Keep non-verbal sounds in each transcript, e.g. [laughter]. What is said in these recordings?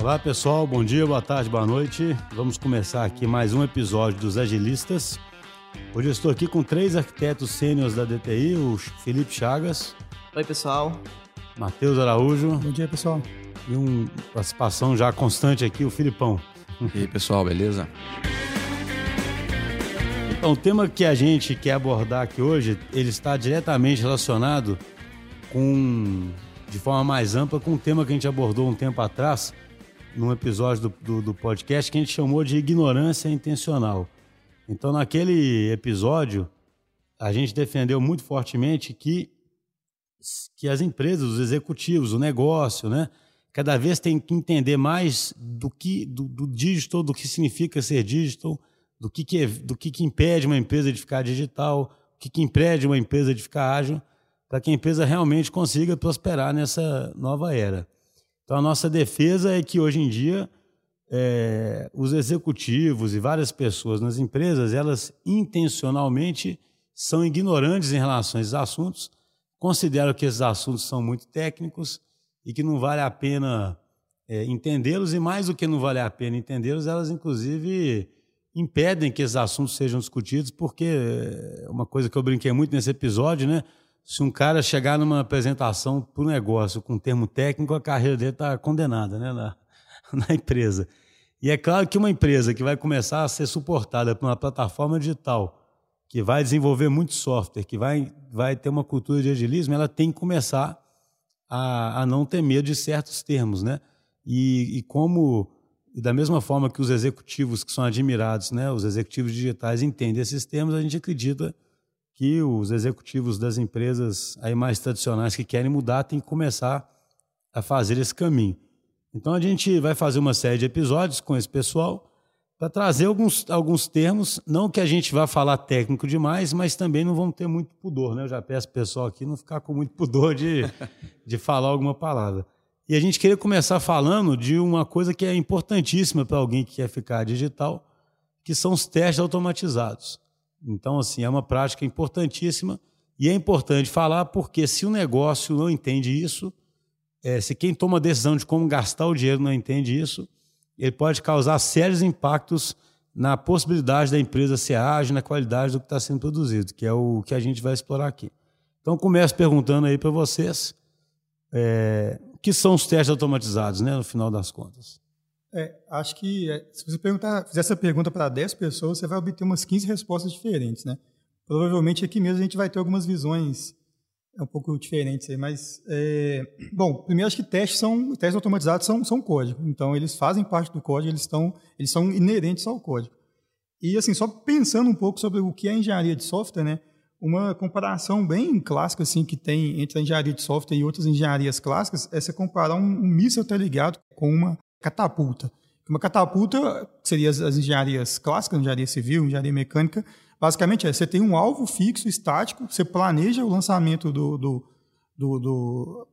Olá pessoal, bom dia, boa tarde, boa noite. Vamos começar aqui mais um episódio dos Agilistas. Hoje eu estou aqui com três arquitetos sêniores da DTI, o Felipe Chagas. Oi pessoal. Matheus Araújo. Bom dia pessoal. E uma participação já constante aqui, o Filipão. E aí pessoal, beleza? Então, o tema que a gente quer abordar aqui hoje, ele está diretamente relacionado com, de forma mais ampla, com um tema que a gente abordou um tempo atrás, num episódio do, do, do podcast que a gente chamou de ignorância intencional. Então, naquele episódio, a gente defendeu muito fortemente que, que as empresas, os executivos, o negócio, né, cada vez tem que entender mais do que do, do digital, do que significa ser digital, do que, que, é, do que, que impede uma empresa de ficar digital, o que, que impede uma empresa de ficar ágil, para que a empresa realmente consiga prosperar nessa nova era. Então, a nossa defesa é que hoje em dia é, os executivos e várias pessoas nas empresas, elas intencionalmente são ignorantes em relação a esses assuntos, consideram que esses assuntos são muito técnicos e que não vale a pena é, entendê-los, e mais do que não vale a pena entendê-los, elas inclusive impedem que esses assuntos sejam discutidos, porque é uma coisa que eu brinquei muito nesse episódio, né? Se um cara chegar numa apresentação para o negócio com um termo técnico, a carreira dele está condenada né? na, [laughs] na empresa. E é claro que uma empresa que vai começar a ser suportada por uma plataforma digital, que vai desenvolver muito software, que vai, vai ter uma cultura de agilismo, ela tem que começar a, a não ter medo de certos termos, né? E, e como e da mesma forma que os executivos que são admirados, né, os executivos digitais entendem esses termos, a gente acredita os executivos das empresas aí mais tradicionais que querem mudar têm que começar a fazer esse caminho. Então a gente vai fazer uma série de episódios com esse pessoal para trazer alguns, alguns termos, não que a gente vá falar técnico demais, mas também não vamos ter muito pudor, né? Eu já peço pessoal aqui não ficar com muito pudor de, [laughs] de falar alguma palavra. E a gente queria começar falando de uma coisa que é importantíssima para alguém que quer ficar digital, que são os testes automatizados. Então, assim, é uma prática importantíssima e é importante falar porque se o negócio não entende isso, é, se quem toma a decisão de como gastar o dinheiro não entende isso, ele pode causar sérios impactos na possibilidade da empresa ser ágil, na qualidade do que está sendo produzido, que é o que a gente vai explorar aqui. Então, começo perguntando aí para vocês é, o que são os testes automatizados, né, no final das contas. É, acho que é, se você perguntar, fizer essa pergunta para 10 pessoas, você vai obter umas 15 respostas diferentes, né? Provavelmente aqui mesmo a gente vai ter algumas visões é um pouco diferentes aí, mas é, bom, primeiro acho que testes são testes automatizados são, são código, então eles fazem parte do código, eles estão eles são inerentes ao código. E assim, só pensando um pouco sobre o que é engenharia de software, né? Uma comparação bem clássica assim que tem entre a engenharia de software e outras engenharias clássicas é você comparar um, um míssil ligado com uma catapulta. Uma catapulta seria as, as engenharias clássicas, engenharia civil, engenharia mecânica, basicamente é, você tem um alvo fixo, estático, você planeja o lançamento do, do, do, do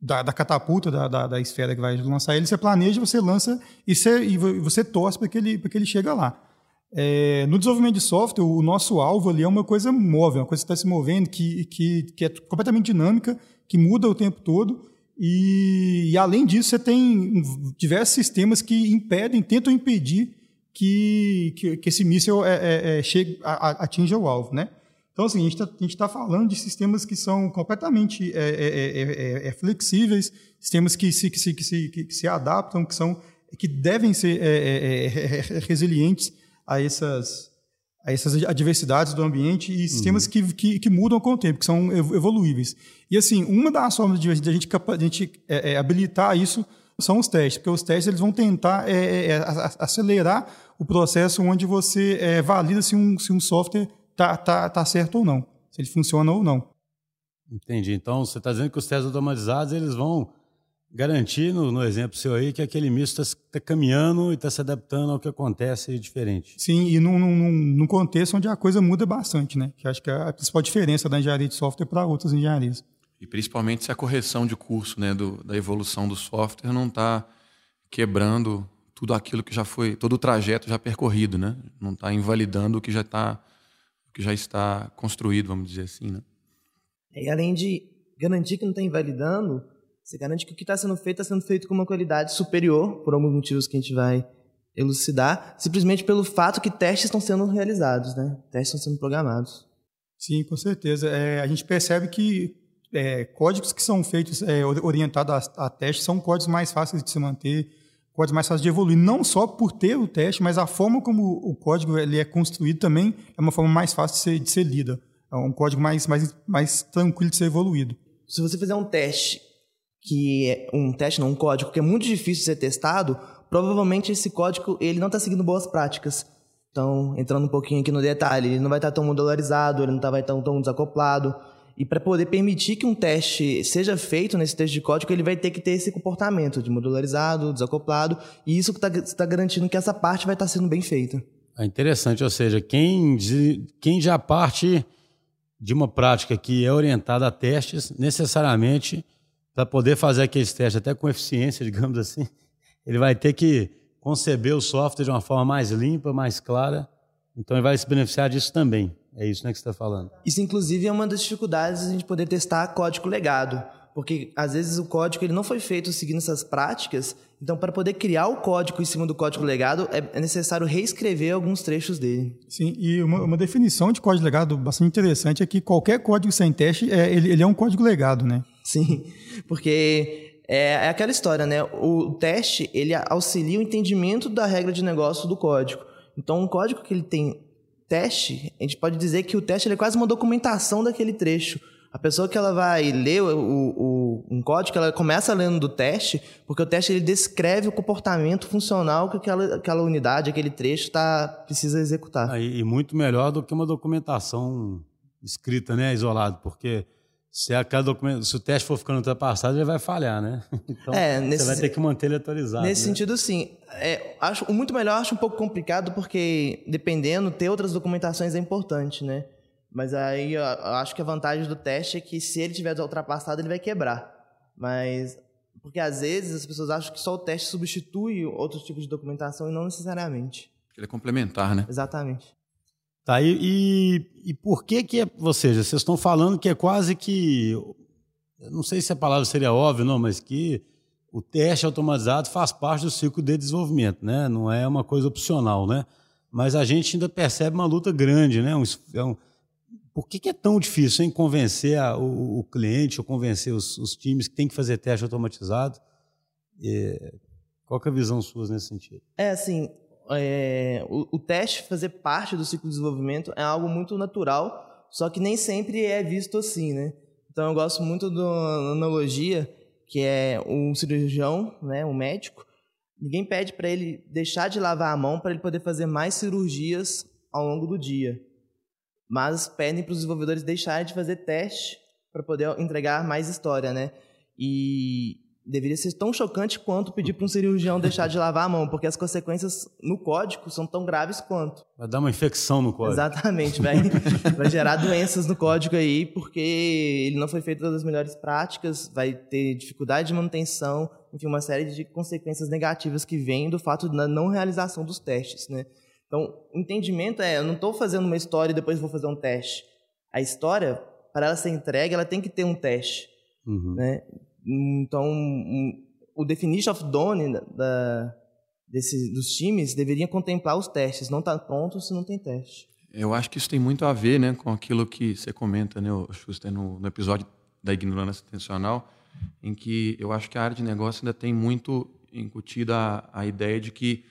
da, da, catapulta, da, da, da, esfera que vai lançar ele, você planeja, você lança e você, e você torce para que, ele, que ele chegue lá. É, no desenvolvimento de software, o nosso alvo ali é uma coisa móvel, uma coisa que está se movendo, que, que, que é completamente dinâmica, que muda o tempo todo. E, e, além disso, você tem diversos sistemas que impedem, tentam impedir que, que, que esse míssil é, é, é, chegue, a, atinja o alvo, né? Então, assim, a gente está tá falando de sistemas que são completamente é, é, é, flexíveis, sistemas que se, que, se, que, se, que se adaptam, que, são, que devem ser resilientes a essas, a essas adversidades do ambiente e sistemas uhum. que, que, que, mudam com o tempo, que são evoluíveis. E, assim, uma das formas de, a gente, de a gente habilitar isso são os testes, porque os testes eles vão tentar é, é, é acelerar o processo onde você é, valida se um, se um software está tá, tá certo ou não, se ele funciona ou não. Entendi. Então, você está dizendo que os testes automatizados eles vão garantir, no, no exemplo seu aí, que aquele misto está tá caminhando e está se adaptando ao que acontece diferente. Sim, e num, num, num, contexto onde a coisa muda bastante, né? Que acho que é a principal diferença da engenharia de software para outras engenharias. E principalmente se a correção de curso né, do, da evolução do software não está quebrando tudo aquilo que já foi, todo o trajeto já percorrido, né? Não está invalidando o que já está, o que já está construído, vamos dizer assim, né? E além de garantir que não está invalidando, Você garante que o que está sendo feito está sendo feito com uma qualidade superior, por alguns motivos que a gente vai elucidar, simplesmente pelo fato que testes estão sendo realizados, né? Testes estão sendo programados. Sim, com certeza. É, a gente percebe que é, códigos que são feitos é, orientados a, a testes são códigos mais fáceis de se manter, códigos mais fáceis de evoluir, não só por ter o teste, mas a forma como o código ele é construído também é uma forma mais fácil de ser, de ser lida. É um código mais, mais, mais tranquilo de ser evoluído. Se você fizer um teste que é um teste, não um código que é muito difícil de ser testado, provavelmente esse código ele não está seguindo boas práticas. Então, entrando um pouquinho aqui no detalhe, ele não vai estar tá tão modularizado, ele não tá, vai estar tão, desacoplado. E para poder permitir que um teste seja feito nesse teste de código, ele vai ter que ter esse comportamento de modularizado, desacoplado, e isso está tá garantindo que essa parte vai estar tá sendo bem feita. É interessante, ou seja, quem, quem já parte de uma prática que é orientada a testes, necessariamente, para poder fazer aqueles testes até com eficiência, [laughs] digamos assim, ele vai ter que conceber o software de uma forma mais limpa, mais clara. Então ele vai se beneficiar disso também. É isso né, que você está falando. Isso, inclusive, é uma das dificuldades de a gente poder testar código legado. Porque, às vezes, o código ele não foi feito seguindo essas práticas. Então, para poder criar o código em cima do código legado, é, é necessário reescrever alguns trechos dele. Sim, e uma, uma definição de código legado bastante interessante é que qualquer código sem teste, é, ele, ele é um código legado, né? Sim, porque é, é, aquela história, né? O teste, ele auxilia o entendimento da regra de negócio do código. Então, um código que ele tem teste, a gente pode dizer que o teste é quase uma documentação daquele trecho. A pessoa que ela vai ler o, o, um código, ela começa lendo do teste, porque o teste ele descreve o comportamento funcional que aquela, aquela unidade, aquele trecho tá, precisa executar. Ah, e, e muito melhor do que uma documentação escrita, né, isolado, porque se, aquela documento, se o teste for ficando ultrapassado, ele vai falhar, né? [laughs] Então, é, nesse, você vai ter que manter ele atualizado. Nesse né? sentido, sim. É, acho, o muito melhor acho um pouco complicado, porque, dependendo, ter outras documentações é importante, né? Mas aí eu acho que a vantagem do teste é que se ele tiver ultrapassado, ele vai quebrar. Mas. Porque às vezes as pessoas acham que só o teste substitui outros tipos de documentação e não necessariamente. Ele é complementar, né? Exatamente. Tá, e, e, e por que que é, ou seja, vocês estão falando que é quase que, não sei se a palavra seria óbvia, não, mas que o teste automatizado faz parte do ciclo de desenvolvimento, né? Não é uma coisa opcional, né? Mas a gente ainda percebe uma luta grande, né? Um, é um, por que, que, é tão difícil em convencer a, o, o, cliente ou convencer os, os, times que tem que fazer teste automatizado? É, qual é a visão sua nesse sentido? É assim, é, o, o, teste fazer parte do ciclo de desenvolvimento é algo muito natural, só que nem sempre é visto assim, né? Então eu gosto muito da analogia que é um cirurgião, né, um médico. Ninguém pede para ele deixar de lavar a mão para ele poder fazer mais cirurgias ao longo do dia, mas pedem para os desenvolvedores deixarem de fazer teste para poder entregar mais história, né? E deveria ser tão chocante quanto pedir para um cirurgião deixar de lavar a mão, porque as consequências no código são tão graves quanto. Vai dar uma infecção no código. Exatamente, vai, [laughs] vai gerar doenças no código aí, porque ele não foi feito das melhores práticas, vai ter dificuldade de manutenção, enfim, uma série de consequências negativas que vêm do fato da não realização dos testes, né? Então, o entendimento é, eu não estou fazendo uma história e depois vou fazer um teste. A história, para ela ser entregue, ela tem que ter um teste, uhum. né? Então, um, o definition of done da, desse, dos times deveria contemplar os testes. Não está pronto se não tem teste. Eu acho que isso tem muito a ver né, com aquilo que você comenta, né, Schuster, no, no episódio da ignorância intencional, em que eu acho que a área de negócio ainda tem muito incutida a, a ideia de que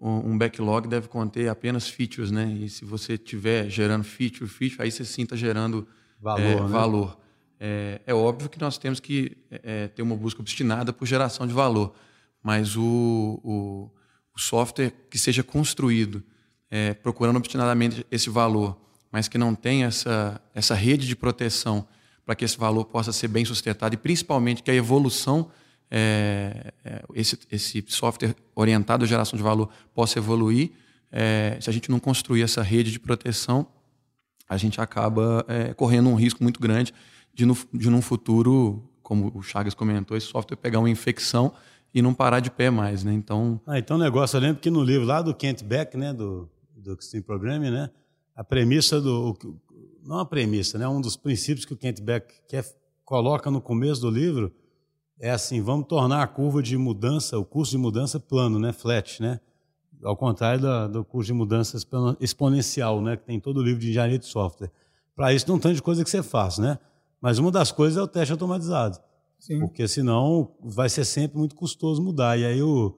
um backlog deve conter apenas features, né? E se você estiver gerando feature, feature, aí você sim está gerando valor. É, né? valor. É, é, óbvio que nós temos que é, ter uma busca obstinada por geração de valor, mas o, o, o software que seja construído é, procurando obstinadamente esse valor, mas que não tenha essa, essa rede de proteção para que esse valor possa ser bem sustentado e principalmente que a evolução, é, é, esse, esse software orientado à geração de valor possa evoluir, é, se a gente não construir essa rede de proteção, a gente acaba é, correndo um risco muito grande de, no, de num futuro, como o Chagas comentou, esse software pegar uma infecção e não parar de pé mais, né? Então... Ah, então o negócio, eu lembro que no livro lá do Kent Beck, né, do, do Extreme Programming, né, a premissa do... Não a premissa, né, um dos princípios que o Kent Beck quer, coloca no começo do livro é assim, vamos tornar a curva de mudança, o curso de mudança plano, né, flat, né? Ao contrário do, do curso de mudança exponencial, né, que tem todo o livro de engenharia de software. Para isso, tem um tanto de coisa que você faz, né? Mas uma das coisas é o teste automatizado. Sim. Porque senão vai ser sempre muito custoso mudar. E aí o,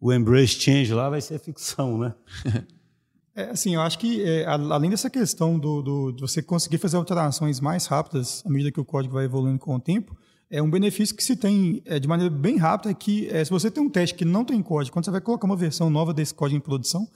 o embrace change lá vai ser ficção, né? [laughs] É, assim, eu acho que é, além dessa questão do, do, de você conseguir fazer alterações mais rápidas à medida que o código vai evoluindo com o tempo, é um benefício que se tem é, de maneira bem rápida é que é, se você tem um teste que não tem código, quando você vai colocar uma versão nova desse código em produção,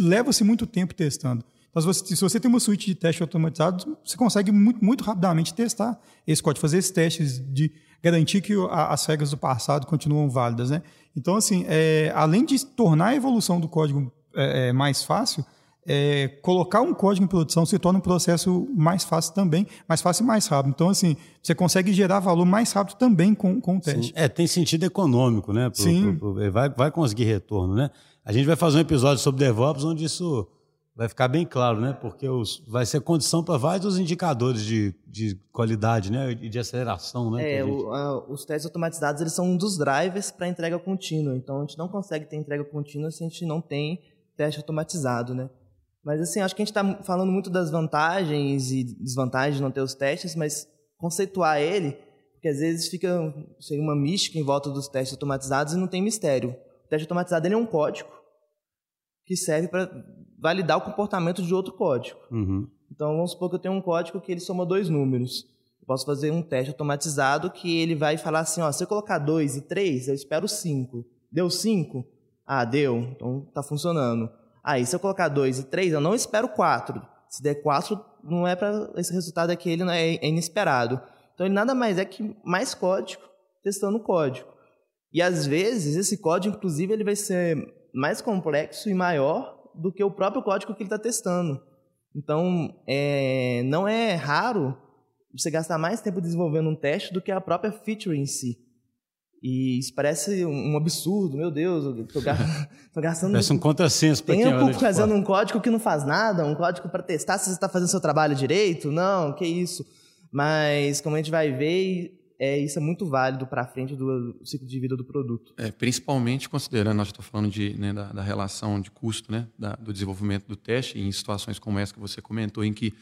leva-se muito tempo testando. Se você, se você, tem uma suíte de teste automatizado, você consegue muito, muito rapidamente testar esse código, fazer esses testes de garantir que a, as regras do passado continuam válidas. Né? Então, assim, é, além de tornar a evolução do código é, é, mais fácil, é, colocar um código em produção se torna um processo mais fácil também, mais fácil e mais rápido. Então, assim, você consegue gerar valor mais rápido também com, com o teste. Sim. É, tem sentido econômico, né? Pro, Sim. Pro, pro, vai, vai conseguir retorno, né? A gente vai fazer um episódio sobre DevOps onde isso vai ficar bem claro, né? Porque os, vai ser condição para vários indicadores de, de qualidade, né? E de aceleração, né? É, gente... o, a, os testes automatizados eles são um dos drivers para entrega contínua. Então, a gente não consegue ter entrega contínua se a gente não tem teste automatizado, né? Mas assim, acho que a gente está falando muito das vantagens e desvantagens de não ter os testes, mas conceituar ele, porque às vezes fica sei, uma mística em volta dos testes automatizados e não tem mistério. O teste automatizado ele é um código que serve para validar o comportamento de outro código. Uhum. Então, vamos supor que eu tenho um código que ele soma dois números. Eu posso fazer um teste automatizado que ele vai falar assim, ó, se eu colocar 2 e 3, eu espero 5. Deu 5? Ah, deu. Então está funcionando. Aí, se eu colocar 2 e 3, eu não espero 4. Se der 4, não é para esse resultado aqui, ele não é, é inesperado. Então, ele nada mais é que mais código testando o código. E às vezes, esse código, inclusive, ele vai ser mais complexo e maior do que o próprio código que ele está testando. Então, é, não é raro você gastar mais tempo desenvolvendo um teste do que a própria feature em si. E isso parece um absurdo, meu Deus, eu tô, [laughs] tô gastando. Parece um contrassenso para Tempo fazendo um código que não faz nada, um código para testar se você está fazendo seu trabalho direito. Não, que isso. Mas, como a gente vai ver, é, isso é muito válido para frente do ciclo de vida do produto. É, principalmente considerando, nós estamos falando de, né, da, da, relação de custo né, da, do desenvolvimento do teste, em situações como essa que você comentou, em que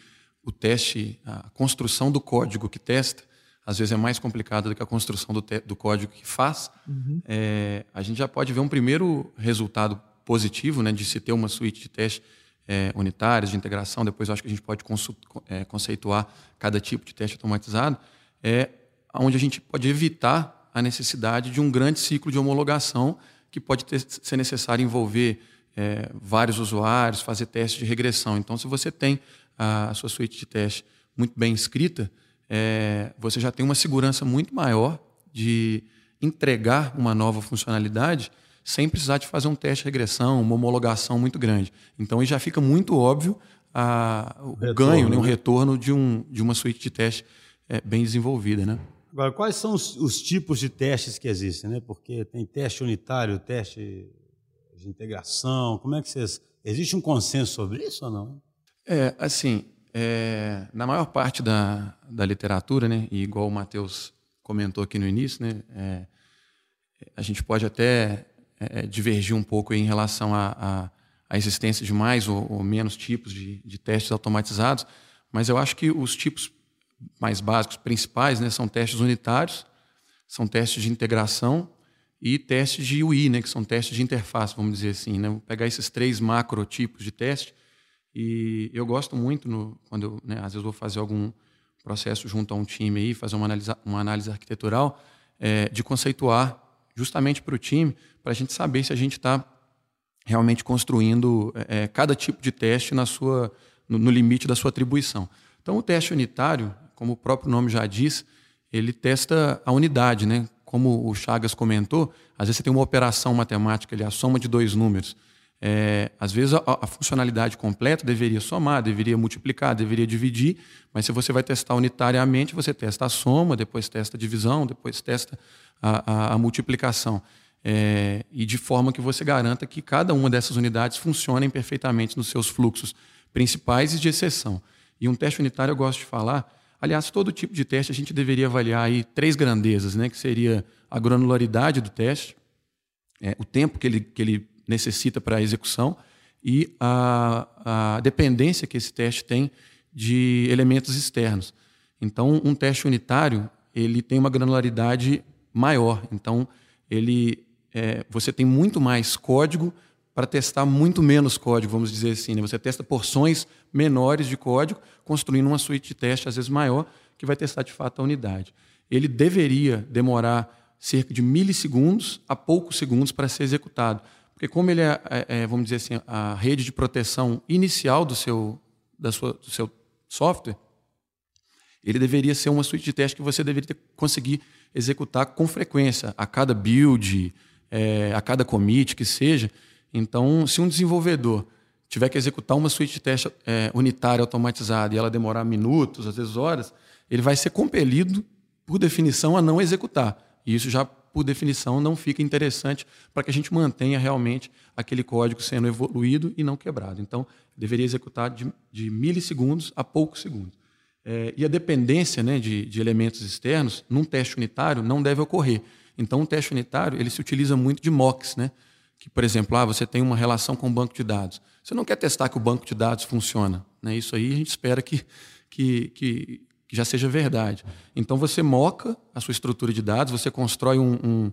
o teste, a construção do código que testa, às vezes é mais complicado do que a construção do, do código que faz, uhum. é, a gente já pode ver um primeiro resultado positivo né, de se ter uma suíte de teste é, unitárias, de integração, depois acho que a gente pode é, conceituar cada tipo de teste automatizado, é onde a gente pode evitar a necessidade de um grande ciclo de homologação que pode ter, ser necessário envolver é, vários usuários, fazer testes de regressão. Então, se você tem a, a sua suíte de teste muito bem escrita, é, você já tem uma segurança muito maior de entregar uma nova funcionalidade sem precisar de fazer um teste de regressão, uma homologação muito grande. Então, aí já fica muito óbvio a, o retorno, ganho, né, o retorno de, um, de uma suíte de teste é, bem desenvolvida. Né? Agora, quais são os, os, tipos de testes que existem? Né? Porque tem teste unitário, teste de integração. Como é que vocês. Existe um consenso sobre isso ou não? É, assim, é, na maior parte da, da literatura, né, e igual o Matheus comentou aqui no início, né, é, a gente pode até é, divergir um pouco em relação à existência de mais ou, ou menos tipos de, de, testes automatizados, mas eu acho que os tipos mais básicos, principais, né, são testes unitários, são testes de integração e testes de UI, né, que são testes de interface, vamos dizer assim. Né? Vou pegar esses três macro tipos de teste e eu gosto muito, no, quando eu, né, às vezes vou fazer algum processo junto a um time aí, fazer uma análise, uma análise arquitetural, é, de conceituar justamente para o time, para a gente saber se a gente está realmente construindo é, cada tipo de teste na sua, no, no, limite da sua atribuição. Então, o teste unitário, como o próprio nome já diz, ele testa a unidade, né? Como o Chagas comentou, às vezes você tem uma operação matemática, ali, a soma de dois números. É, às vezes a, a, funcionalidade completa deveria somar, deveria multiplicar, deveria dividir, mas se você vai testar unitariamente, você testa a soma, depois testa a divisão, depois testa a, a, a multiplicação. É, e de forma que você garanta que cada uma dessas unidades funcionem perfeitamente nos seus fluxos principais e de exceção. E um teste unitário eu gosto de falar, Aliás, todo tipo de teste a gente deveria avaliar aí três grandezas, né? que seria a granularidade do teste, é, o tempo que ele, que ele necessita para a execução e a, a dependência que esse teste tem de elementos externos. Então, um teste unitário ele tem uma granularidade maior. Então, ele, é, você tem muito mais código para testar muito menos código, vamos dizer assim. Né? Você testa porções menores de código, construindo uma suíte de teste, às vezes maior, que vai testar de fato a unidade. Ele deveria demorar cerca de milissegundos a poucos segundos para ser executado. Porque como ele é, é, é, vamos dizer assim, a rede de proteção inicial do seu, da sua, do seu software, ele deveria ser uma suíte de teste que você deveria ter, conseguir executar com frequência, a cada build, é, a cada commit que seja. Então, se um desenvolvedor tiver que executar uma suíte de teste é, unitária automatizada e ela demorar minutos, às vezes horas, ele vai ser compelido, por definição, a não executar. E isso já, por definição, não fica interessante para que a gente mantenha realmente aquele código sendo evoluído e não quebrado. Então, deveria executar de, de milissegundos a poucos segundos. É, e a dependência né, de, de, elementos externos, num teste unitário, não deve ocorrer. Então, um teste unitário ele se utiliza muito de mocks, né? Que, por exemplo, ah, você tem uma relação com o banco de dados. Você não quer testar que o banco de dados funciona. Né? Isso aí a gente espera que, que, que, que já seja verdade. Então, você moca a sua estrutura de dados, você constrói um, um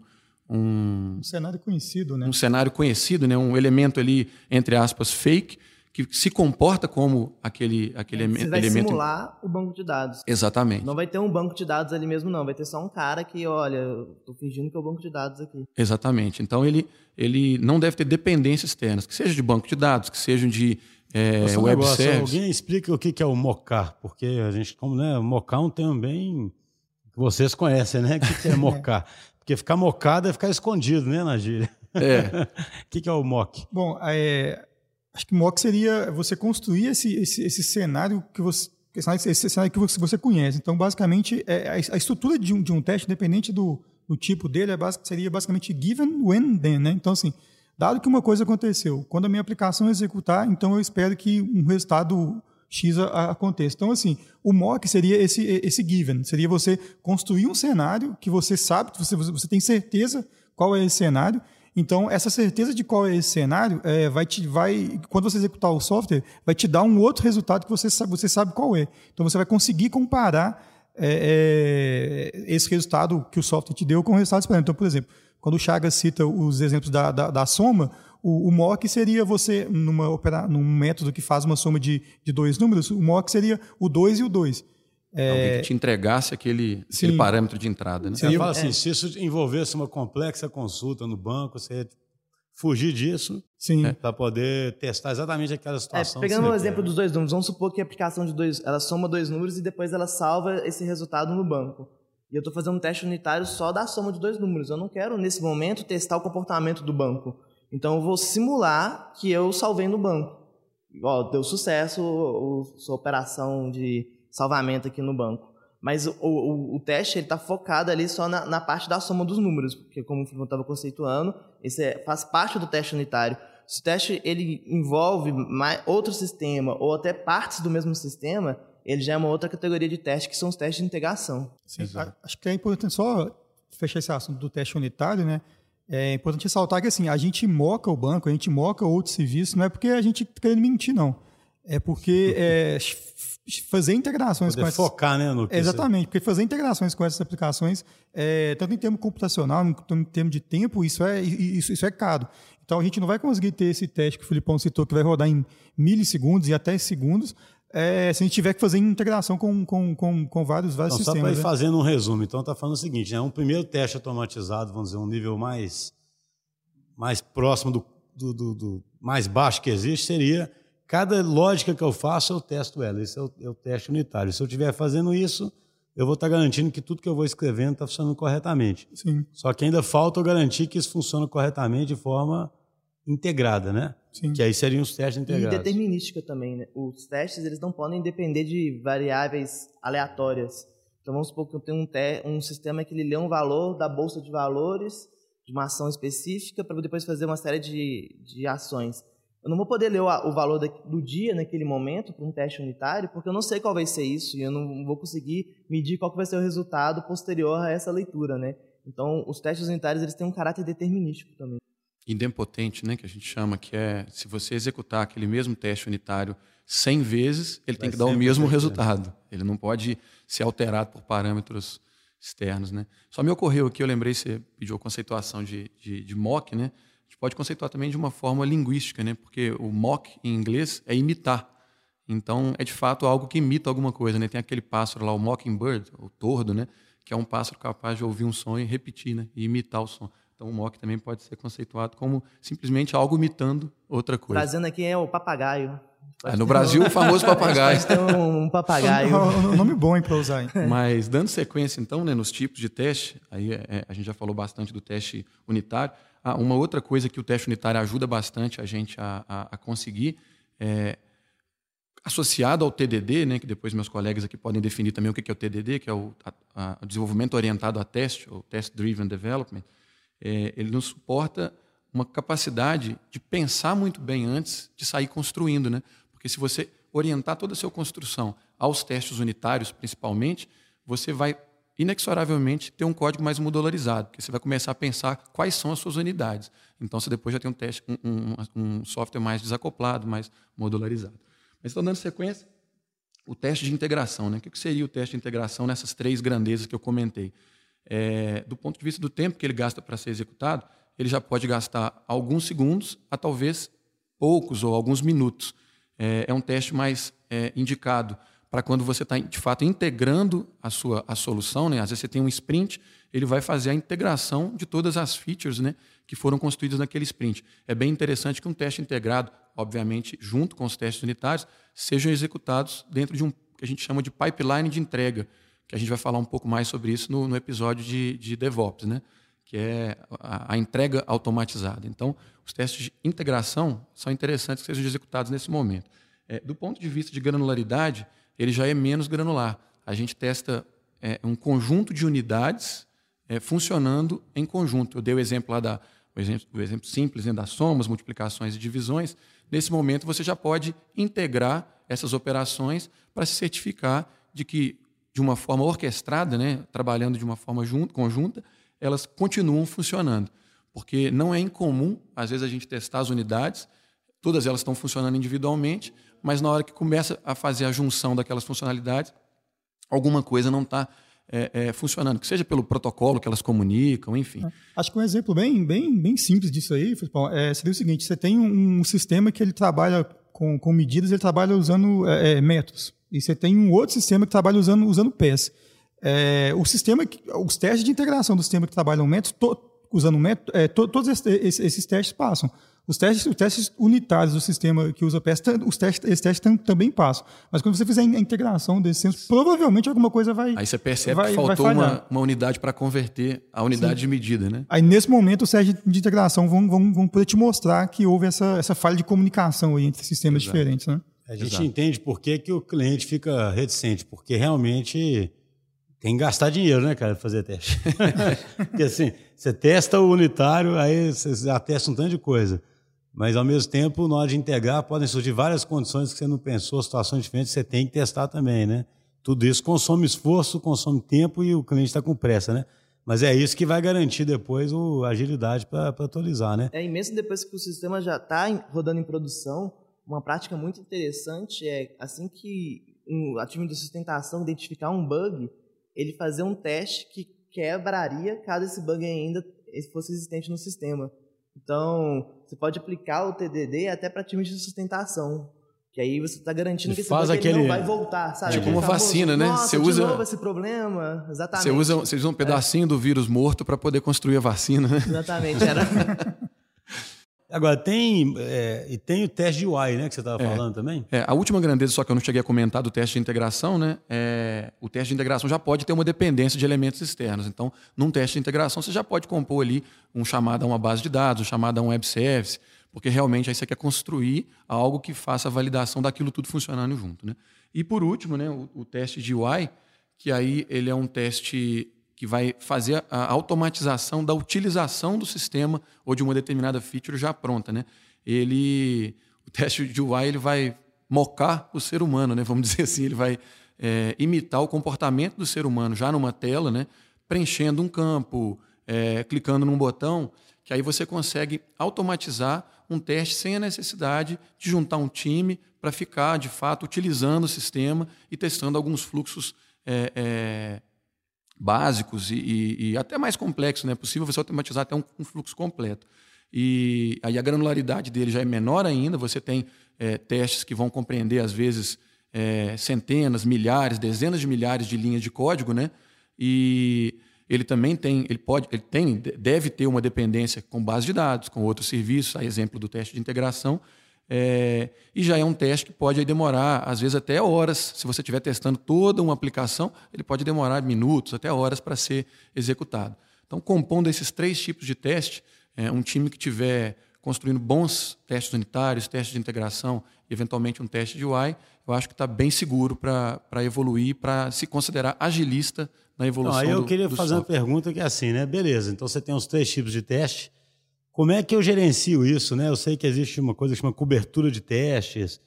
um, um, cenário conhecido, né? Um cenário conhecido, né? Um elemento ali entre aspas fake que se comporta como aquele, aquele Você vai elemento. simular o banco de dados. Exatamente. Não vai ter um banco de dados ali mesmo, não. Vai ter só um cara que, olha, estou fingindo que é o banco de dados aqui. Exatamente. Então ele, ele não deve ter dependências externas, que seja de banco de dados, que sejam de é, web negócio, service. Alguém explica o que é o mocar, porque a gente, como né, mocar é um termo bem que vocês conhecem, né? O que é [laughs] mocar? porque ficar mocado é ficar escondido, né, Nagíria? É. [laughs] O que é o mock? Bom, é, Acho que mock seria você construir esse, esse, esse cenário que você esse cenário que você conhece. Então, basicamente, é, a estrutura de um, de um teste, independente do, do tipo dele, é basic, seria basicamente given, when, then. Né? Então, assim, dado que uma coisa aconteceu, quando a minha aplicação executar, então eu espero que um resultado X aconteça. Então, assim, o mock seria esse, esse given, seria você construir um cenário que você sabe, você, você tem certeza qual é esse cenário, então, essa certeza de qual é esse cenário é, vai te, vai, quando você executar o software, vai te dar um outro resultado que você sabe, você sabe qual é. Então, você vai conseguir comparar é, é, esse resultado que o software te deu com o resultado esperado. Então, por exemplo, quando o Chagas cita os exemplos da, da, da soma, o, o, seria você, numa num método que faz uma soma de, de dois números, o mock seria o 2 e o 2. É... Alguém que te entregasse aquele, aquele parâmetro de entrada. Né? Você fala assim, é. se isso envolvesse uma complexa consulta no banco, você ia fugir disso para poder testar exatamente aquela é, situação. É, pegando o um exemplo dos dois números, vamos supor que a aplicação de dois, ela soma dois números e depois ela salva esse resultado no banco. E eu estou fazendo um teste unitário só da soma de dois números. Eu não quero, nesse momento, testar o comportamento do banco. Então, eu vou simular que eu salvei no banco. Ó, deu sucesso a sua operação de salvamento aqui no banco. Mas o, o, o teste está focado ali só na, na, parte da soma dos números, porque como o estava conceituando, esse é, faz parte do teste unitário. Se o teste ele envolve mais, outro sistema ou até partes do mesmo sistema, ele já é uma outra categoria de teste, que são os testes de integração. Sim, acho que é importante só fechar esse assunto do teste unitário, né? É importante ressaltar que assim, a gente moca o banco, a gente moca outros serviços, não é porque a gente está querendo mentir, não. É porque é, fazer integrações Poder com essas... focar, né? No Exatamente, porque fazer integrações com essas aplicações, é, tanto em termos computacional, em termos de tempo, isso é, isso, isso é caro. Então, a gente não vai conseguir ter esse teste que o Filipão citou, que vai rodar em milissegundos e até segundos, é, se a gente tiver que fazer integração com, com, com, com vários, vários então, sistemas. Só para ir né? fazendo um resumo, então está falando o seguinte, né? um primeiro teste automatizado, vamos dizer, um nível mais, mais próximo do, do, do, do mais baixo que existe, seria Cada lógica que eu faço, eu testo ela. Esse é o, é o teste unitário. Se eu estiver fazendo isso, eu vou estar garantindo que tudo que eu vou escrevendo está funcionando corretamente. Sim. Só que ainda falta eu garantir que isso funciona corretamente de forma integrada, né? Sim. Que aí seriam os testes integrados. E determinística também, né? Os testes, eles não podem depender de variáveis aleatórias. Então, vamos supor que eu tenho um, te um sistema que ele lê um valor da bolsa de valores de uma ação específica para depois fazer uma série de, de ações. Eu não vou poder ler o, o valor do dia naquele momento para um teste unitário, porque eu não sei qual vai ser isso e eu não vou conseguir medir qual vai ser o resultado posterior a essa leitura, né? Então, os testes unitários eles têm um caráter determinístico também. Idempotente, né, que a gente chama, que é se você executar aquele mesmo teste unitário 100 vezes, ele vai tem que dar o mesmo resultado. Ele não pode ser alterado por parâmetros externos, né? Só me ocorreu aqui, eu lembrei, você pediu a conceituação de, de, de mock, né? Gente pode conceituar também de uma forma linguística, né? Porque o mock em inglês é imitar. Então, é de fato algo que imita alguma coisa, né? Tem aquele pássaro lá, o mockingbird, o tordo, né? Que é um pássaro capaz de ouvir um som e repetir, né? E imitar o som. Então, o mock também pode ser conceituado como simplesmente algo imitando outra coisa. Trazendo aqui é o papagaio. É, no Brasil, o famoso papagaio. Ter um papagaio. um nome bom para usar. Hein? Mas, dando sequência, então, né, nos tipos de teste, aí é, a gente já falou bastante do teste unitário. Ah, uma outra coisa que o teste unitário ajuda bastante a gente a, a, a conseguir é associado ao TDD, né, que depois meus colegas aqui podem definir também o que é o TDD, que é o, a, o desenvolvimento orientado a teste, ou Test Driven Development, é, ele nos suporta uma capacidade de pensar muito bem antes de sair construindo, né? Porque se você orientar toda a sua construção aos testes unitários, principalmente, você vai inexoravelmente ter um código mais modularizado, porque você vai começar a pensar quais são as suas unidades. Então, você depois já tem um teste, um, um, um software mais desacoplado, mais modularizado. Mas estou dando sequência. O teste de integração, né? O que seria o teste de integração nessas três grandezas que eu comentei? É, do ponto de vista do tempo que ele gasta para ser executado, ele já pode gastar alguns segundos a talvez poucos ou alguns minutos é, é um teste mais é, indicado para quando você está, de fato, integrando a sua a solução. Né? Às vezes você tem um sprint, ele vai fazer a integração de todas as features né, que foram construídas naquele sprint. É bem interessante que um teste integrado, obviamente, junto com os testes unitários, sejam executados dentro de um que a gente chama de pipeline de entrega, que a gente vai falar um pouco mais sobre isso no, no episódio de, de DevOps, né? que é a, a entrega automatizada. Então, os testes de integração são interessantes que sejam executados nesse momento. É, do ponto de vista de granularidade, ele já é menos granular. A gente testa é, um conjunto de unidades é, funcionando em conjunto. Eu dei o exemplo lá da o exemplo, o exemplo simples né, das somas, multiplicações e divisões. Nesse momento, você já pode integrar essas operações para se certificar de que, de uma forma orquestrada, né, trabalhando de uma forma junto, conjunta, elas continuam funcionando porque não é incomum, às vezes, a gente testar as unidades, todas elas estão funcionando individualmente, mas na hora que começa a fazer a junção daquelas funcionalidades, alguma coisa não está é, é, funcionando, que seja pelo protocolo que elas comunicam, enfim. É. Acho que um exemplo bem, bem, bem simples disso aí, Filipão, é, seria o seguinte: você tem um, sistema que ele trabalha com, com medidas, ele trabalha usando é, é métodos, e você tem um outro sistema que trabalha usando, usando pés. É, o sistema, os testes de integração do sistema que trabalham to, usando método, é, to, todos esses, esses, testes passam. Os testes, os testes unitários do sistema que usa PS, os testes, esses testes também passam. Mas quando você fizer a integração desses sistemas, provavelmente alguma coisa vai. Aí você percebe vai, que faltou uma, uma, unidade para converter a unidade Sim. de medida, né? Aí nesse momento os testes de integração vão, vão, vão poder te mostrar que houve essa, essa falha de comunicação aí entre sistemas Exato. diferentes, né? A gente Exato. entende por que, que o cliente fica reticente, porque realmente tem que gastar dinheiro, né, cara, fazer teste. [laughs] Porque assim, você testa o unitário, aí você já testa um tanto de coisa. Mas ao mesmo tempo, na hora de integrar, podem surgir várias condições que você não pensou, situações diferentes, você tem que testar também, né? Tudo isso consome esforço, consome tempo e o cliente está com pressa, né? Mas é isso que vai garantir depois a agilidade para atualizar, né? É, imenso depois que o sistema já está rodando em produção, uma prática muito interessante é assim que um, a time de sustentação identificar um bug, ele fazer um teste que quebraria caso esse bug ainda fosse existente no sistema. Então, você pode aplicar o TDD até para times de sustentação. Que aí você está garantindo que esse faz bug aquele... não vai voltar, sabe? Tipo uma vacina, né? Você usa novo esse problema, exatamente. Você usa, você usa um pedacinho é. do vírus morto para poder construir a vacina, né? Exatamente, era. [laughs] Agora, tem, é, e tem o teste de UI, né, que você estava é, falando também? É, a última grandeza, só que eu não cheguei a comentar do teste de integração, né? É, o teste de integração já pode ter uma dependência de elementos externos. Então, num teste de integração, você já pode compor ali um chamado a uma base de dados, um chamado a um web service, porque realmente aí você quer construir algo que faça a validação daquilo tudo funcionando junto. Né? E por último, né, o, o teste de UI, que aí ele é um teste que vai fazer a automatização da utilização do sistema ou de uma determinada feature já pronta. Né? Ele, o teste de UI ele vai mocar o ser humano, né? vamos [laughs] dizer assim, ele vai é, imitar o comportamento do ser humano já numa tela, né? preenchendo um campo, é, clicando num botão, que aí você consegue automatizar um teste sem a necessidade de juntar um time para ficar, de fato, utilizando o sistema e testando alguns fluxos é, é, básicos e, e, e, até mais complexos. Né? É possível você automatizar até um, um, fluxo completo. E aí a granularidade dele já é menor ainda, você tem é, testes que vão compreender, às vezes, é, centenas, milhares, dezenas de milhares de linhas de código, né? E ele também tem, ele pode, ele tem, deve ter uma dependência com base de dados, com outros serviços, a exemplo do teste de integração, é, e já é um teste que pode demorar, às vezes, até horas. Se você estiver testando toda uma aplicação, ele pode demorar minutos, até horas para ser executado. Então, compondo esses três tipos de teste, é, um time que tiver construindo bons testes unitários, testes de integração e, eventualmente, um teste de UI, eu acho que está bem seguro para evoluir, para se considerar agilista na evolução Não, aí eu do, queria do fazer software. uma pergunta que é assim, né? Beleza, então você tem os três tipos de teste. Como é que eu gerencio isso, né? Eu sei que existe uma coisa que chama cobertura de testes.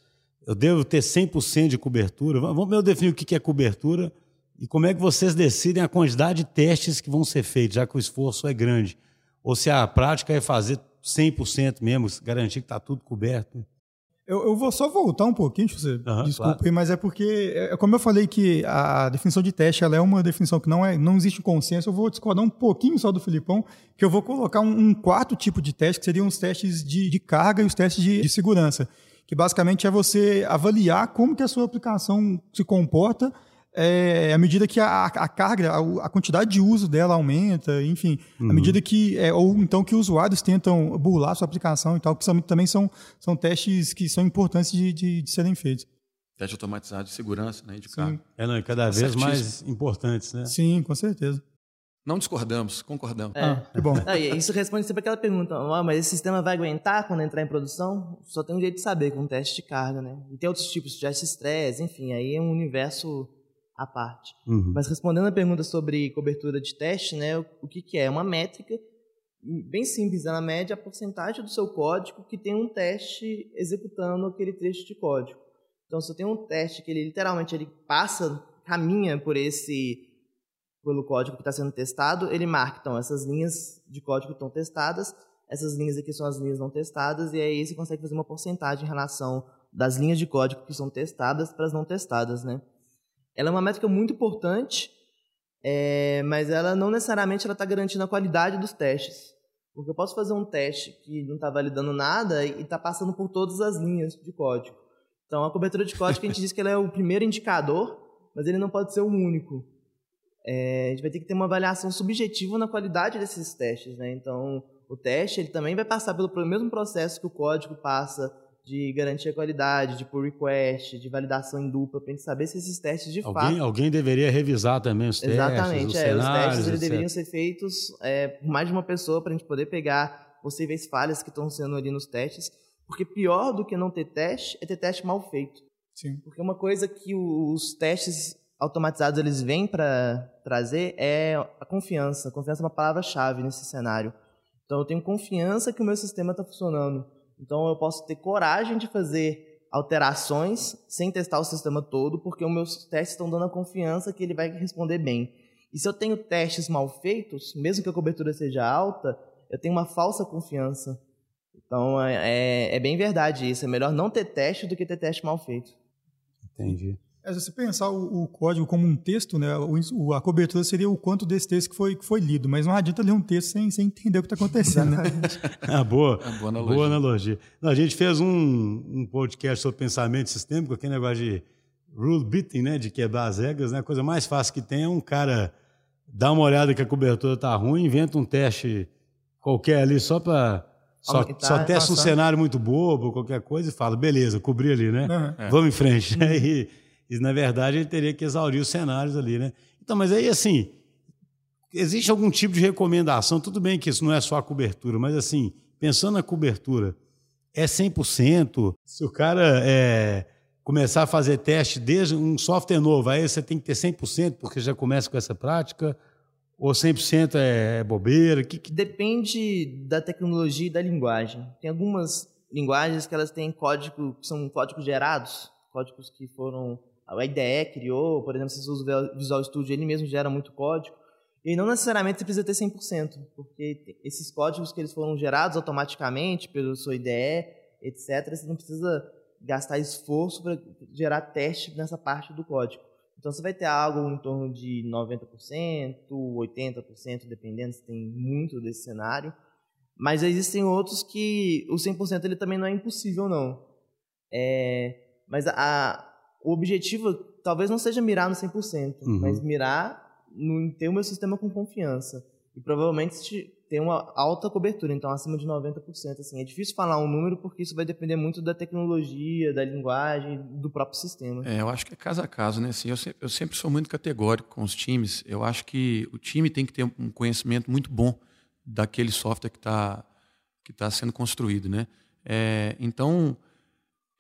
Eu devo ter 100% de cobertura. Vamos eu definir o que é cobertura e como é que vocês decidem a quantidade de testes que vão ser feitos, já que o esforço é grande. Ou se a prática é fazer 100% mesmo, garantir que está tudo coberto. Eu, eu, vou só voltar um pouquinho, você Aham, desculpe, claro. mas é porque, é, como eu falei que a definição de teste ela é uma definição que não, é, não existe consenso, eu vou discordar um pouquinho só do Filipão, que eu vou colocar um, um quarto tipo de teste, que seriam os testes de, de carga e os testes de, de segurança, que basicamente é você avaliar como que a sua aplicação se comporta é, à medida que a, a carga, a, a quantidade de uso dela aumenta, enfim, à medida que, é, ou então que usuários tentam burlar sua aplicação e tal, que são, também são, são testes que são importantes de, de, de serem feitos. Teste automatizado de segurança né, de Sim. carga. É, não, e cada vez Certíssimo. mais importantes, né? Sim, com certeza. Não discordamos, concordamos. É. Ah, que bom. E isso responde sempre aquela pergunta, ah, mas esse sistema vai aguentar quando entrar em produção? Só tem um jeito de saber, com um teste de carga, né? E tem outros tipos de teste de estresse, enfim, aí é um universo à parte. Uhum. Mas respondendo a pergunta sobre cobertura de teste, né, o, que, que é? É uma métrica bem simples, ela mede a porcentagem do seu código que tem um teste executando aquele trecho de código. Então, se eu tenho um teste que ele literalmente ele passa, caminha por esse pelo código que está sendo testado, ele marca, então, essas linhas de código estão testadas, essas linhas aqui são as linhas não testadas, e aí você consegue fazer uma porcentagem em relação das linhas de código que são testadas para as não testadas, né? Ela é uma métrica muito importante, é, mas ela não necessariamente está garantindo a qualidade dos testes. Porque eu posso fazer um teste que não está validando nada e está passando por todas as linhas de código. Então, a cobertura de código, a gente [laughs] diz que ela é o primeiro indicador, mas ele não pode ser o único. É, a gente vai ter que ter uma avaliação subjetiva na qualidade desses testes. Né? Então, o teste ele também vai passar pelo mesmo processo que o código passa de garantir a qualidade, de pull request, de validação em dupla, para a gente saber se esses testes de Alguém, fato alguém deveria revisar também os testes, Exatamente, os é, os cenários, testes eles etc. deveriam ser feitos é, por mais de uma pessoa para a gente poder pegar possíveis falhas que estão sendo ali nos testes, porque pior do que não ter teste é ter teste mal feito. Sim. Porque uma coisa que os testes automatizados eles vêm para trazer é a confiança. A confiança é uma palavra-chave nesse cenário. Então eu tenho confiança que o meu sistema está funcionando. Então eu posso ter coragem de fazer alterações sem testar o sistema todo, porque os meus testes estão dando a confiança que ele vai responder bem. E se eu tenho testes mal feitos, mesmo que a cobertura seja alta, eu tenho uma falsa confiança. Então é, é- é bem verdade isso. É melhor não ter teste do que ter teste mal feito. Entendi. É, se você pensar o, o código como um texto, né, o, a cobertura seria o quanto desse texto que foi, que foi lido, mas não adianta ler um texto sem, sem entender o que está acontecendo. Né? [laughs] Ah, boa. É uma boa analogia. Boa analogia. Não, a gente fez um, um podcast sobre pensamento sistêmico, aquele negócio de rule beating, né? De quebrar as regras, né? A coisa mais fácil que tem é um cara dar uma olhada que a cobertura tá ruim, inventa um teste qualquer ali só para só, Aumentar, só testa um cenário muito bobo, qualquer coisa e fala, beleza, cobri ali, né? Aham. Vamos em frente. [laughs] E, e, na verdade, ele teria que exaurir os cenários ali, né? Então, mas aí, assim, existe algum tipo de recomendação? Tudo bem que isso não é só a cobertura, mas, assim, pensando na cobertura, é 100%? Se o cara é, começar a fazer teste desde um software novo, aí você tem que ter 100%, porque já começa com essa prática? Ou 100% é bobeira? Que, que... Depende da tecnologia e da linguagem. Tem algumas linguagens que elas têm código, que são códigos gerados, códigos que foram a IDE criou, por exemplo, se você usa o Visual Studio, ele mesmo gera muito código. E não necessariamente você precisa ter 100%, porque esses códigos que eles foram gerados automaticamente pelo seu IDE, etc., você não precisa gastar esforço para gerar teste nessa parte do código. Então você vai ter algo em torno de 90%, 80%, dependendo se tem muito desse cenário. Mas existem outros que o 100% ele também não é impossível, não. É, mas a, o objetivo talvez não seja mirar no 100%, uhum. mas mirar no ter o meu sistema com confiança. E provavelmente ter uma alta cobertura, então acima de 90%. Assim. É difícil falar um número porque isso vai depender muito da tecnologia, da linguagem, do próprio sistema. É, eu acho que é caso a caso, né? Assim, eu, sempre, eu sempre sou muito categórico com os times. Eu acho que o time tem que ter um conhecimento muito bom daquele software que está que tá sendo construído, né? É, então,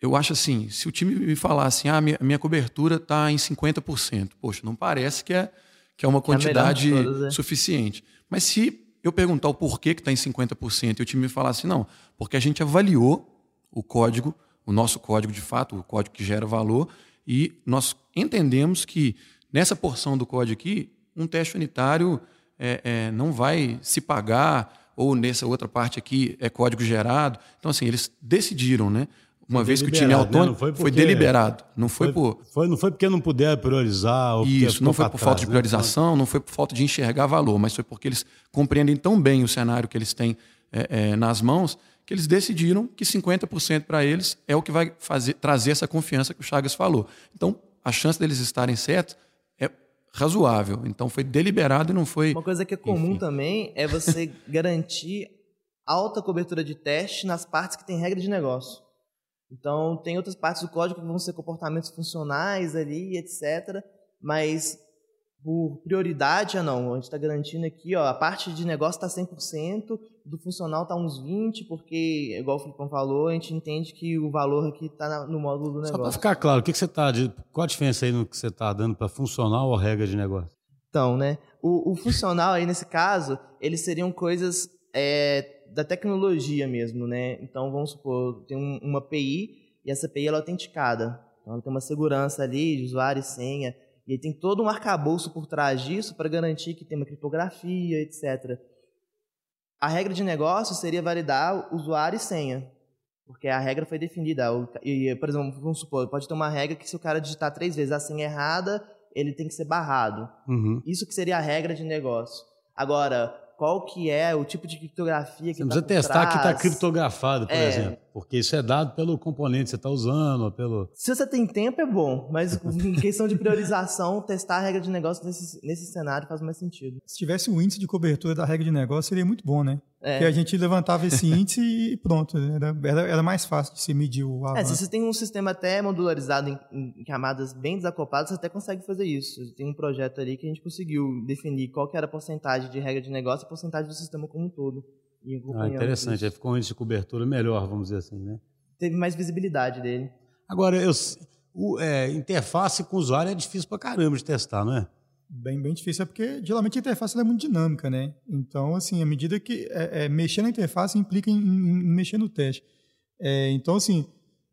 eu acho assim, se o time me falar assim, ah, minha, minha cobertura está em 50%, poxa, não parece que é, que é uma quantidade é todas, é. suficiente. Mas se eu perguntar o porquê que está em 50% e o time me falar assim, não, porque a gente avaliou o código, o nosso código de fato, o código que gera valor, e nós entendemos que nessa porção do código aqui, um teste unitário é, é, não vai se pagar, ou nessa outra parte aqui é código gerado. Então, assim, eles decidiram, né? Uma foi vez que o time é autônomo, né? foi, foi, deliberado. Não foi, foi, por. Foi, não foi porque não puderam priorizar. Ou Isso, não foi por falta de né? priorização, não foi por falta de enxergar valor, mas foi porque eles compreendem tão bem o cenário que eles têm é, é, nas mãos que eles decidiram que 50% para eles é o que vai fazer, trazer essa confiança que o Chagas falou. Então, a chance deles estarem certos é razoável. Então, foi deliberado e não foi. Uma coisa que é comum enfim. também é você [laughs] garantir alta cobertura de teste nas partes que tem regra de negócio. Então, tem outras partes do código que vão ser comportamentos funcionais ali, etc. Mas, por prioridade, ah, não. A gente está garantindo aqui, ó, a parte de negócio está 100%, do funcional está uns 20%, porque, igual o Filipão falou, a gente entende que o valor aqui está no módulo do negócio. Só para ficar claro, o que, que você está... Qual a diferença aí no que você está dando para funcional ou regra de negócio? Então, né? O, o funcional aí, nesse caso, eles seriam coisas... É, da tecnologia mesmo, né? Então, vamos supor, tem um, uma API e essa API ela é autenticada. Então, ela tem uma segurança ali de usuário e senha. E tem todo um arcabouço por trás disso para garantir que tem uma criptografia, etc. A regra de negócio seria validar usuário e senha. Porque a regra foi definida. E, por exemplo, vamos supor, pode ter uma regra que se o cara digitar três vezes a senha errada, ele tem que ser barrado. Uhum. Isso que seria a regra de negócio. Agora, qual que é o tipo de criptografia que Você tá precisa testar trás. que está criptografado, por é. exemplo. Porque isso é dado pelo componente que você está usando, pelo... Se você tem tempo, é bom. Mas [laughs] em questão de priorização, testar a regra de negócio nesse, nesse cenário faz mais sentido. Se tivesse um índice de cobertura da regra de negócio, seria muito bom, né? É. Que a gente levantava esse índice e pronto. Era, era, era, mais fácil de se medir o avanço. É, se você tem um sistema até modularizado em, em, camadas bem desacopladas, você até consegue fazer isso. Tem um projeto ali que a gente conseguiu definir qual que era a porcentagem de regra de negócio e a porcentagem do sistema como um todo. Ah, interessante. Aí ficou um índice de cobertura melhor, vamos dizer assim, né? Teve mais visibilidade dele. Agora, eu, o, é, interface com o usuário é difícil pra caramba de testar, não é? Bem, bem difícil, é porque geralmente a interface é muito dinâmica, né? Então, assim, à medida que é, é, mexer na interface implica em, em mexer no teste. É, então, assim,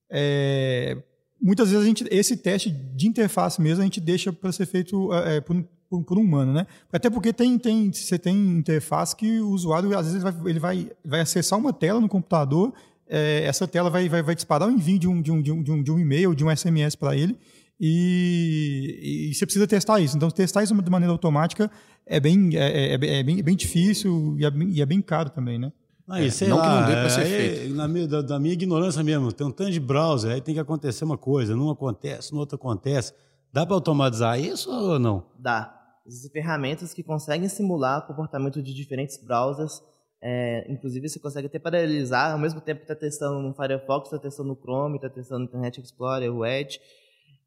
é, muitas vezes a gente, esse teste de interface mesmo a gente deixa para ser feito é, por, por, por, um humano, né? Até porque tem, tem, você tem interface que o usuário, às vezes, vai, ele vai, vai acessar uma tela no computador, é, essa tela vai, vai, vai disparar o envio de um, de um, de um, de um e-mail, de um SMS para ele, e, e, você precisa testar isso. Então, testar isso de maneira automática é bem, é, é, é bem, bem difícil e é bem, e é bem caro também, né? Aí, é, sei não lá, que não dê para ser feito. Na minha, da, da, minha ignorância mesmo, tem um tanto de browser, aí tem que acontecer uma coisa, num acontece, no outro acontece. Dá para automatizar isso ou não? Dá. Existem ferramentas que conseguem simular o comportamento de diferentes browsers. É, inclusive, você consegue até paralelizar, ao mesmo tempo que está testando no Firefox, está testando no Chrome, está testando no Internet Explorer, o Edge.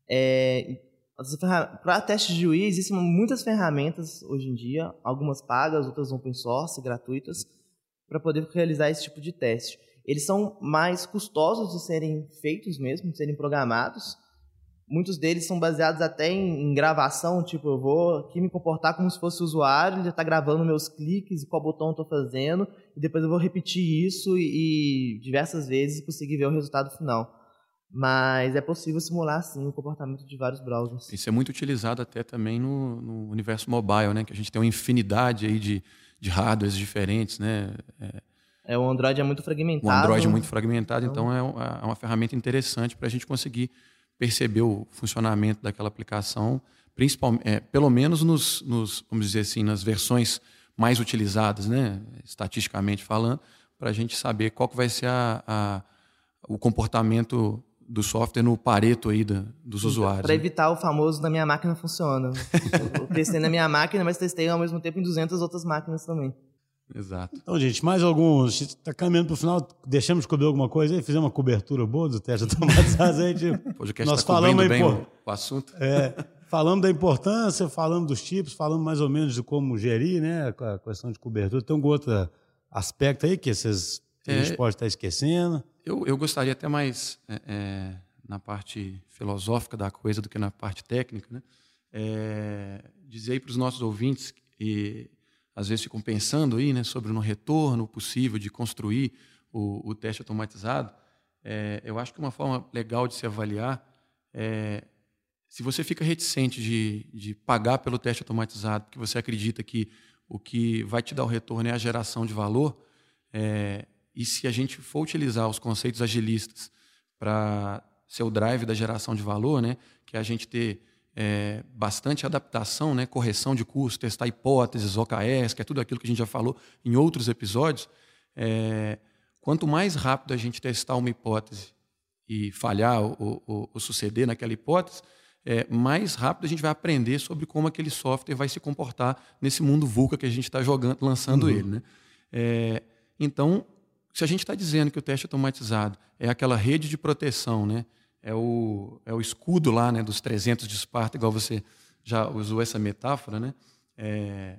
É, para testes de UI, existem muitas ferramentas hoje em dia, algumas pagas, outras open source, gratuitas, para poder realizar esse tipo de teste. Eles são mais custosos de serem feitos mesmo, de serem programados. muitos deles são baseados até em, em, gravação, tipo, eu vou aqui me comportar como se fosse usuário, ele está gravando meus cliques e qual botão estou fazendo, e depois eu vou repetir isso e, e diversas vezes e conseguir ver o resultado final. Mas é possível simular, sim, o comportamento de vários browsers. Isso é muito utilizado até também no, no universo mobile, né? Que a gente tem uma infinidade aí de, de hardwares diferentes, né? É, é, o Android é muito fragmentado. O Android é muito fragmentado, então, então é, uma, é uma ferramenta interessante para a gente conseguir perceber o funcionamento daquela aplicação, principalmente, é, pelo menos nos, nos, vamos dizer assim, nas versões mais utilizadas, né? Estatisticamente falando, para a gente saber qual que vai ser a, a o comportamento do software no pareto aí da, dos usuários. Para evitar o famoso na minha máquina funciona. eu testei na minha máquina, mas testei ao mesmo tempo em 200 outras máquinas também. Exato. Então, gente, mais alguns. Está caminhando para o final. Deixamos de cobrir alguma coisa aí? Fizemos uma cobertura boa do teste automatizado aí. Tipo, podcast nós tá falamos bem o, o assunto. É, falamos da importância, falamos dos tipos, falamos mais ou menos de como gerir né, a questão de cobertura. Tem algum outro aspecto aí que vocês, é, a gente pode estar esquecendo? Eu, eu gostaria até mais é, é, na parte filosófica da coisa do que na parte técnica, né? É, dizer para os nossos ouvintes e às vezes ficam pensando aí, né, sobre no retorno possível de construir o, o teste automatizado. É, eu acho que uma forma legal de se avaliar é se você fica reticente de, de pagar pelo teste automatizado, porque você acredita que o que vai te dar o retorno é a geração de valor, é, e se a gente for utilizar os conceitos agilistas para ser o drive da geração de valor, né, que é a gente ter é, bastante adaptação, né, correção de custo, testar hipóteses, OKS, que é tudo aquilo que a gente já falou em outros episódios, é, quanto mais rápido a gente testar uma hipótese e falhar ou, ou, ou suceder naquela hipótese, é, mais rápido a gente vai aprender sobre como aquele software vai se comportar nesse mundo VUCA que a gente está jogando, lançando uhum. ele. Né? É, então, se a gente está dizendo que o teste automatizado é aquela rede de proteção, né? é, o, é o escudo lá né, dos 300 de Esparta, igual você já usou essa metáfora, né? É,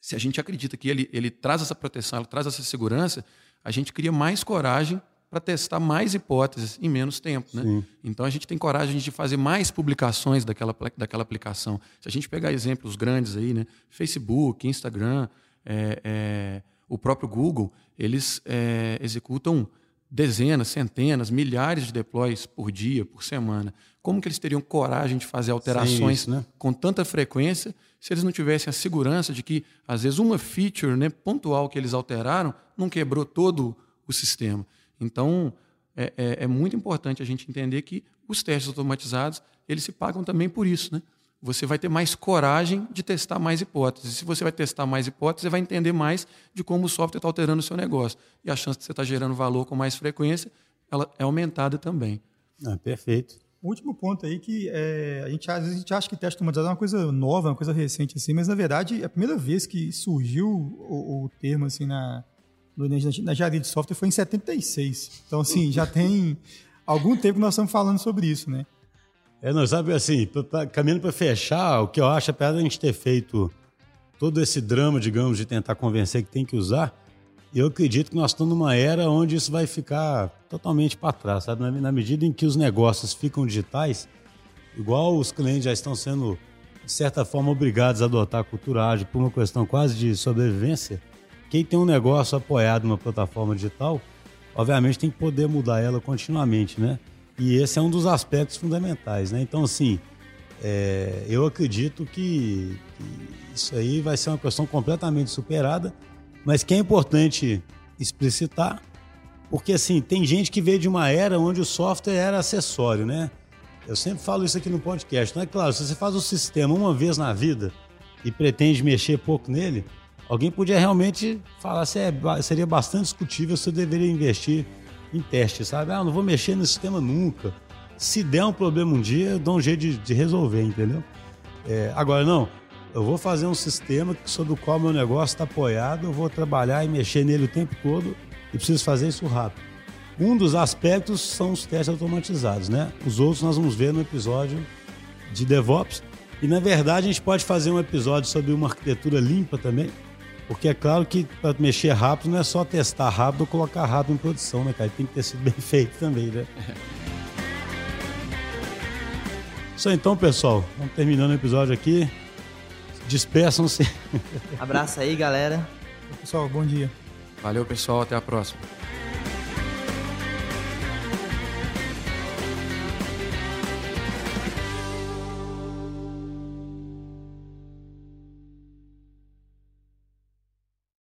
se a gente acredita que ele, ele traz essa proteção, ele traz essa segurança, a gente cria mais coragem para testar mais hipóteses em menos tempo. Né? Então a gente tem coragem de fazer mais publicações daquela, daquela aplicação. Se a gente pegar exemplos grandes aí, né? Facebook, Instagram, é, é, o próprio Google, eles é, executam dezenas, centenas, milhares de deploys por dia, por semana. Como que eles teriam coragem de fazer alterações isso, né? com tanta frequência se eles não tivessem a segurança de que, às vezes, uma feature né, pontual que eles alteraram não quebrou todo o sistema? Então, é, é, é muito importante a gente entender que os testes automatizados eles se pagam também por isso, né? Você vai ter mais coragem de testar mais hipóteses. Se você vai testar mais hipóteses, você vai entender mais de como o software está alterando o seu negócio. E a chance de você estar tá gerando valor com mais frequência ela é aumentada também. Ah, perfeito. O último ponto aí que é, a, gente, às vezes a gente acha que teste automatizado é uma coisa nova, uma coisa recente, assim, mas na verdade é a primeira vez que surgiu o, o termo assim, na, na, na engenharia de software foi em 76. Então, assim, já tem algum tempo que nós estamos falando sobre isso, né? É, não, sabe assim, pra, pra, caminhando para fechar, o que eu acho, apesar de a gente ter feito todo esse drama, digamos, de tentar convencer que tem que usar, eu acredito que nós estamos numa era onde isso vai ficar totalmente para trás, sabe? Na, na, medida em que os negócios ficam digitais, igual os clientes já estão sendo, de certa forma, obrigados a adotar a cultura ágil por uma questão quase de sobrevivência, quem tem um negócio apoiado numa plataforma digital, obviamente tem que poder mudar ela continuamente, né? E esse é um dos aspectos fundamentais, né? Então, assim, é, eu acredito que, que, isso aí vai ser uma questão completamente superada, mas que é importante explicitar, porque, assim, tem gente que veio de uma era onde o software era acessório, né? Eu sempre falo isso aqui no podcast. Não é claro, se você faz o sistema uma vez na vida e pretende mexer pouco nele, alguém podia realmente falar se é, seria bastante discutível se eu deveria investir em teste, sabe? Ah, não vou mexer no sistema nunca. Se der um problema um dia, eu dou um jeito de, de resolver, entendeu? É, agora, não, eu vou fazer um sistema sobre o qual meu negócio está apoiado, eu vou trabalhar e mexer nele o tempo todo e preciso fazer isso rápido. Um dos aspectos são os testes automatizados, né? Os outros nós vamos ver no episódio de DevOps. E na verdade a gente pode fazer um episódio sobre uma arquitetura limpa também, porque é claro que para mexer rápido não é só testar rápido ou colocar rápido em produção, né, cara? Tem que ter sido bem [laughs] feito também, né? [laughs] Isso aí, então, pessoal. Vamos terminando o episódio aqui. Despeçam-se. Abraço aí, galera. Pessoal, bom dia. Valeu, pessoal. Até a próxima.